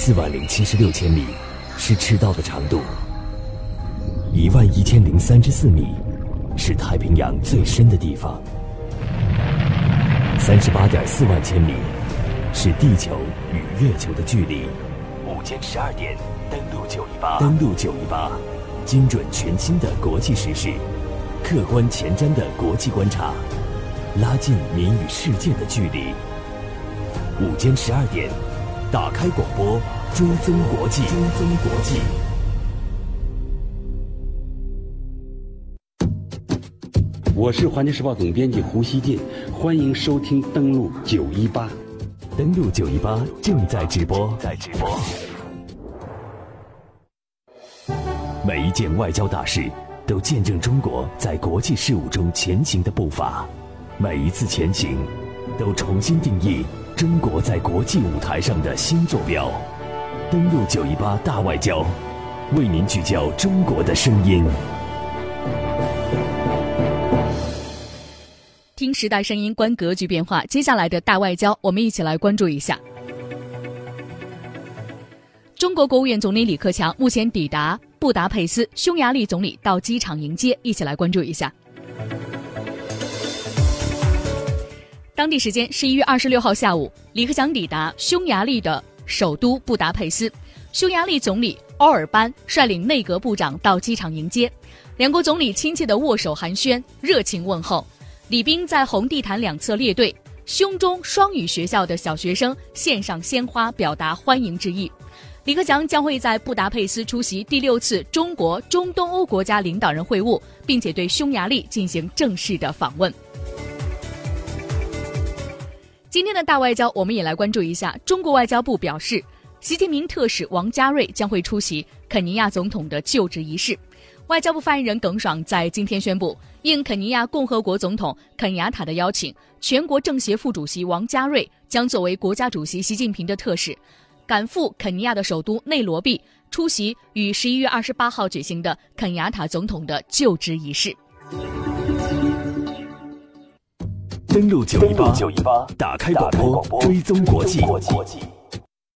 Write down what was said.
四万零七十六千米是赤道的长度，一万一千零三十四米是太平洋最深的地方，三十八点四万千米是地球与月球的距离。午间十二点，登陆九一八，登陆九一八，精准全新的国际时事，客观前瞻的国际观察，拉近民与世界的距离。午间十二点，打开广播，追踪国际，追踪国际。我是环球时报总编辑胡锡进，欢迎收听登录九一八，登录九一八正在直播，在直播。每一件外交大事，都见证中国在国际事务中前行的步伐；每一次前行，都重新定义。中国在国际舞台上的新坐标，登陆九一八大外交，为您聚焦中国的声音。听时代声音，观格局变化。接下来的大外交，我们一起来关注一下。中国国务院总理李克强目前抵达布达佩斯，匈牙利总理到机场迎接，一起来关注一下。当地时间十一月二十六号下午，李克强抵达匈牙利的首都布达佩斯，匈牙利总理欧尔班率领内阁部长到机场迎接，两国总理亲切的握手寒暄，热情问候。礼宾在红地毯两侧列队，匈中双语学校的小学生献上鲜花，表达欢迎之意。李克强将会在布达佩斯出席第六次中国中东欧国家领导人会晤，并且对匈牙利进行正式的访问。今天的大外交，我们也来关注一下。中国外交部表示，习近平特使王家瑞将会出席肯尼亚总统的就职仪式。外交部发言人耿爽在今天宣布，应肯尼亚共和国总统肯雅塔的邀请，全国政协副主席王家瑞将作为国家主席习近平的特使，赶赴肯尼亚的首都内罗毕，出席于十一月二十八号举行的肯雅塔总统的就职仪式。登录九一八，打开广播，追踪国际。